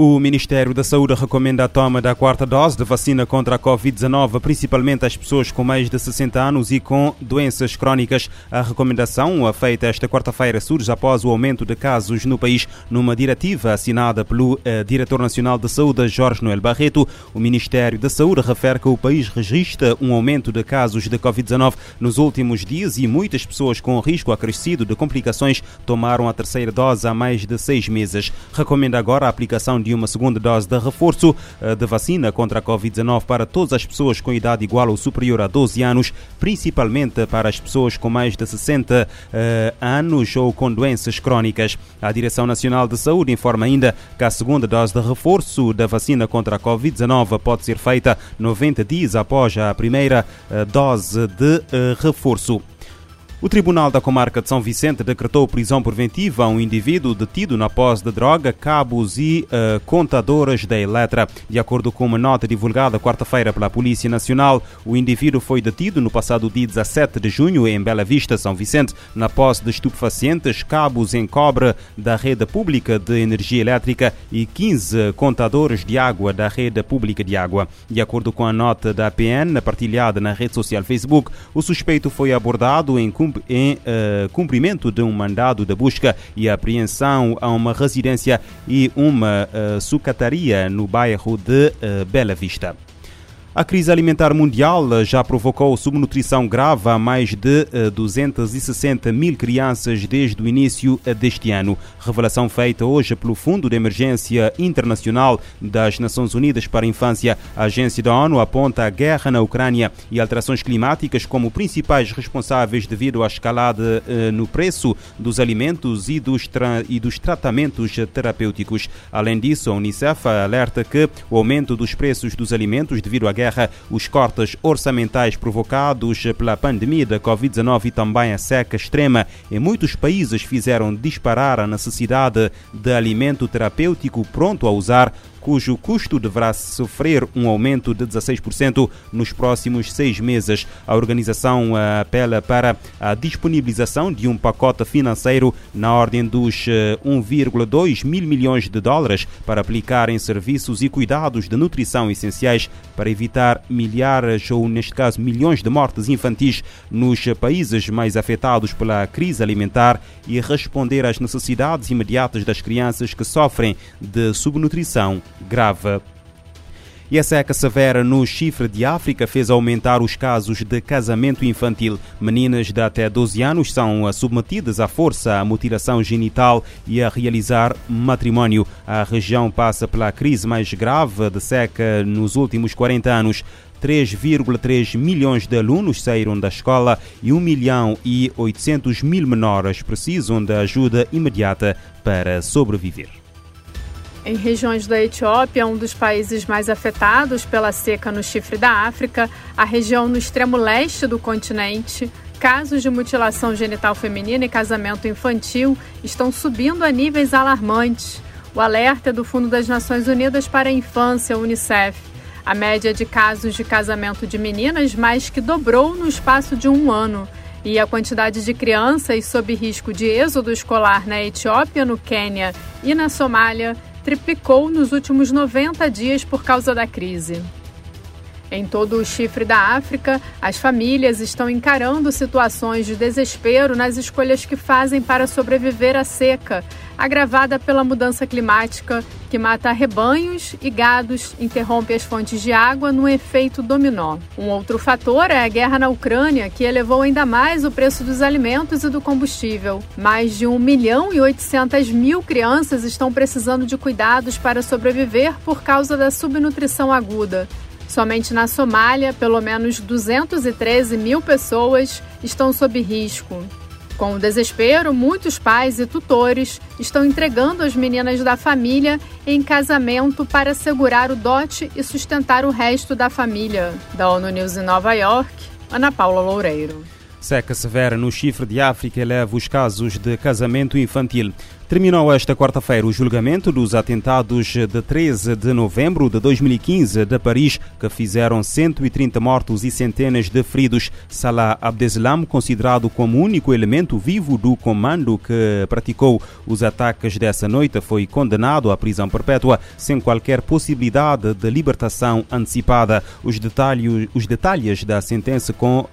O Ministério da Saúde recomenda a toma da quarta dose de vacina contra a Covid-19, principalmente às pessoas com mais de 60 anos e com doenças crónicas. A recomendação, feita esta quarta-feira, surge após o aumento de casos no país. Numa diretiva assinada pelo eh, Diretor Nacional de Saúde, Jorge Noel Barreto, o Ministério da Saúde refere que o país registra um aumento de casos de Covid-19 nos últimos dias e muitas pessoas com risco acrescido de complicações tomaram a terceira dose há mais de seis meses. Recomenda agora a aplicação de de uma segunda dose de reforço eh, de vacina contra a Covid-19 para todas as pessoas com idade igual ou superior a 12 anos, principalmente para as pessoas com mais de 60 eh, anos ou com doenças crónicas. A Direção Nacional de Saúde informa ainda que a segunda dose de reforço da vacina contra a Covid-19 pode ser feita 90 dias após a primeira eh, dose de reforço. O Tribunal da Comarca de São Vicente decretou prisão preventiva a um indivíduo detido na posse de droga, cabos e uh, contadoras da Eletra. De acordo com uma nota divulgada quarta-feira pela Polícia Nacional, o indivíduo foi detido no passado dia 17 de junho em Bela Vista, São Vicente, na posse de estupefacientes, cabos em cobre da rede pública de energia elétrica e 15 contadores de água da rede pública de água. De acordo com a nota da APN partilhada na rede social Facebook, o suspeito foi abordado em em uh, cumprimento de um mandado de busca e apreensão a uma residência e uma uh, sucataria no bairro de uh, Bela Vista. A crise alimentar mundial já provocou subnutrição grave a mais de 260 eh, mil crianças desde o início deste ano. Revelação feita hoje pelo Fundo de Emergência Internacional das Nações Unidas para a Infância. A agência da ONU aponta a guerra na Ucrânia e alterações climáticas como principais responsáveis devido à escalada eh, no preço dos alimentos e dos, e dos tratamentos terapêuticos. Além disso, a Unicef alerta que o aumento dos preços dos alimentos devido à guerra os cortes orçamentais provocados pela pandemia da Covid-19 e também a seca extrema em muitos países fizeram disparar a necessidade de alimento terapêutico pronto a usar cujo custo deverá sofrer um aumento de 16% nos próximos seis meses. A organização eh, apela para a disponibilização de um pacote financeiro na ordem dos 1,2 eh, mil milhões de dólares para aplicar em serviços e cuidados de nutrição essenciais para evitar milhares ou, neste caso, milhões de mortes infantis nos países mais afetados pela crise alimentar e responder às necessidades imediatas das crianças que sofrem de subnutrição grave. E a seca severa no chifre de África fez aumentar os casos de casamento infantil. Meninas de até 12 anos são submetidas à força à mutilação genital e a realizar matrimónio. A região passa pela crise mais grave de seca nos últimos 40 anos. 3,3 milhões de alunos saíram da escola e 1 milhão e 800 mil menores precisam de ajuda imediata para sobreviver. Em regiões da Etiópia, um dos países mais afetados pela seca no chifre da África, a região no extremo leste do continente, casos de mutilação genital feminina e casamento infantil estão subindo a níveis alarmantes. O alerta é do Fundo das Nações Unidas para a Infância, UNICEF. A média de casos de casamento de meninas mais que dobrou no espaço de um ano. E a quantidade de crianças sob risco de êxodo escolar na Etiópia, no Quênia e na Somália triplicou nos últimos 90 dias por causa da crise. Em todo o chifre da África, as famílias estão encarando situações de desespero nas escolhas que fazem para sobreviver à seca, agravada pela mudança climática, que mata rebanhos e gados, interrompe as fontes de água num efeito dominó. Um outro fator é a guerra na Ucrânia, que elevou ainda mais o preço dos alimentos e do combustível. Mais de 1 milhão e 800 mil crianças estão precisando de cuidados para sobreviver por causa da subnutrição aguda. Somente na Somália, pelo menos 213 mil pessoas estão sob risco. Com o desespero, muitos pais e tutores estão entregando as meninas da família em casamento para segurar o dote e sustentar o resto da família. Da ONU News em Nova York, Ana Paula Loureiro. Seca severa no chifre de África eleva os casos de casamento infantil. Terminou esta quarta-feira o julgamento dos atentados de 13 de novembro de 2015 de Paris, que fizeram 130 mortos e centenas de feridos. Salah Abdeslam, considerado como o único elemento vivo do comando que praticou os ataques dessa noite, foi condenado à prisão perpétua, sem qualquer possibilidade de libertação antecipada. Os detalhes, os detalhes da sentença com uh,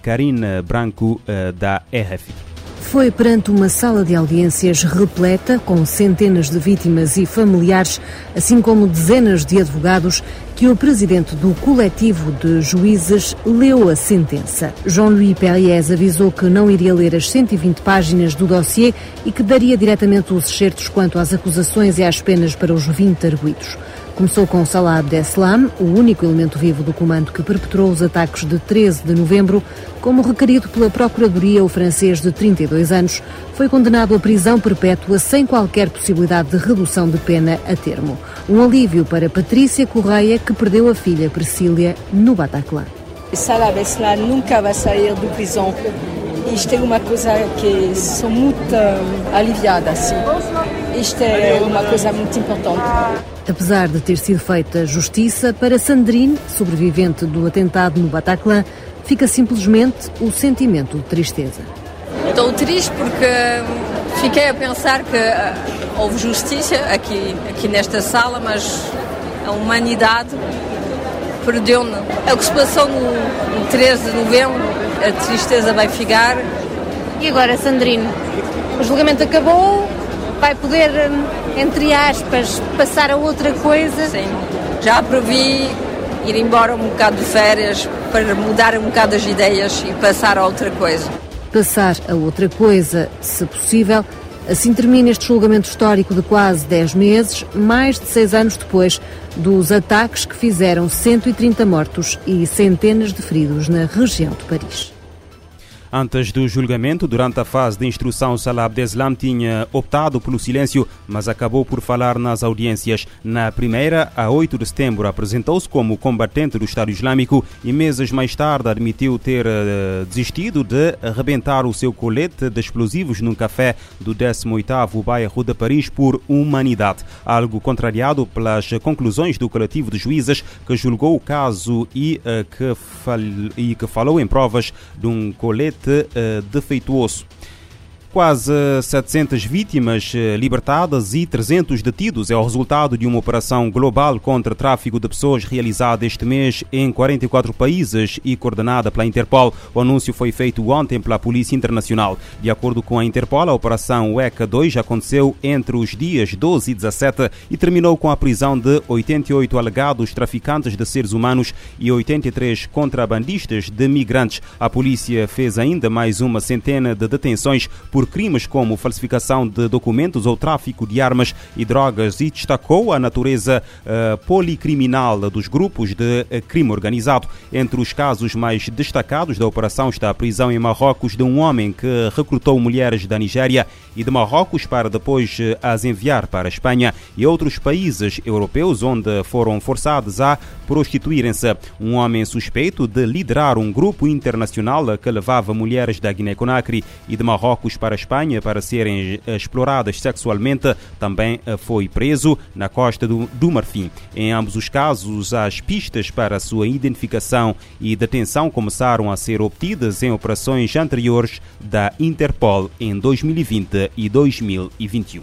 Karine Branco, uh, da RFI. Foi perante uma sala de audiências repleta, com centenas de vítimas e familiares, assim como dezenas de advogados, que o presidente do coletivo de juízes leu a sentença. Jean-Louis Perriès avisou que não iria ler as 120 páginas do dossiê e que daria diretamente os excertos quanto às acusações e às penas para os 20 arguídos. Começou com Salah Abdeslam, o único elemento vivo do comando que perpetrou os ataques de 13 de novembro, como requerido pela Procuradoria, o francês de 32 anos foi condenado à prisão perpétua sem qualquer possibilidade de redução de pena a termo. Um alívio para Patrícia Correia, que perdeu a filha Priscília no Bataclan. Salah Abdeslam nunca vai sair da prisão. Isto é uma coisa que sou muito aliviada. Assim. Isto é uma coisa muito importante. Apesar de ter sido feita justiça, para Sandrine, sobrevivente do atentado no Bataclan, fica simplesmente o sentimento de tristeza. Estou triste porque fiquei a pensar que ah, houve justiça aqui, aqui nesta sala, mas a humanidade perdeu-me. É o que se passou no 13 de novembro, a tristeza vai ficar. E agora, Sandrine, o julgamento acabou, vai poder, hum, entre aspas, passar a outra coisa. Sim, já previ ir embora um bocado de férias para mudar um bocado as ideias e passar a outra coisa. Passar a outra coisa, se possível. Assim termina este julgamento histórico de quase 10 meses, mais de seis anos depois dos ataques que fizeram 130 mortos e centenas de feridos na região de Paris. Antes do julgamento, durante a fase de instrução, Salah Abdeslam tinha optado pelo silêncio, mas acabou por falar nas audiências. Na primeira, a 8 de setembro, apresentou-se como combatente do Estado Islâmico e meses mais tarde admitiu ter uh, desistido de arrebentar o seu colete de explosivos num café do 18º bairro de Paris por humanidade, algo contrariado pelas conclusões do coletivo de juízes que julgou o caso e, uh, que, fal e que falou em provas de um colete uh, defeituoso. Quase 700 vítimas eh, libertadas e 300 detidos é o resultado de uma operação global contra tráfico de pessoas realizada este mês em 44 países e coordenada pela Interpol. O anúncio foi feito ontem pela Polícia Internacional. De acordo com a Interpol, a operação ECA 2 aconteceu entre os dias 12 e 17 e terminou com a prisão de 88 alegados traficantes de seres humanos e 83 contrabandistas de migrantes. A polícia fez ainda mais uma centena de detenções por por crimes como falsificação de documentos ou tráfico de armas e drogas e destacou a natureza uh, policriminal dos grupos de uh, crime organizado. Entre os casos mais destacados da operação está a prisão em Marrocos de um homem que recrutou mulheres da Nigéria e de Marrocos para depois uh, as enviar para a Espanha e outros países europeus onde foram forçados a prostituírem-se. Um homem suspeito de liderar um grupo internacional que levava mulheres da Guiné-Conakry e de Marrocos para para a Espanha para serem exploradas sexualmente, também eh, foi preso na costa do, do Marfim. Em ambos os casos, as pistas para sua identificação e detenção começaram a ser obtidas em operações anteriores da Interpol em 2020 e 2021.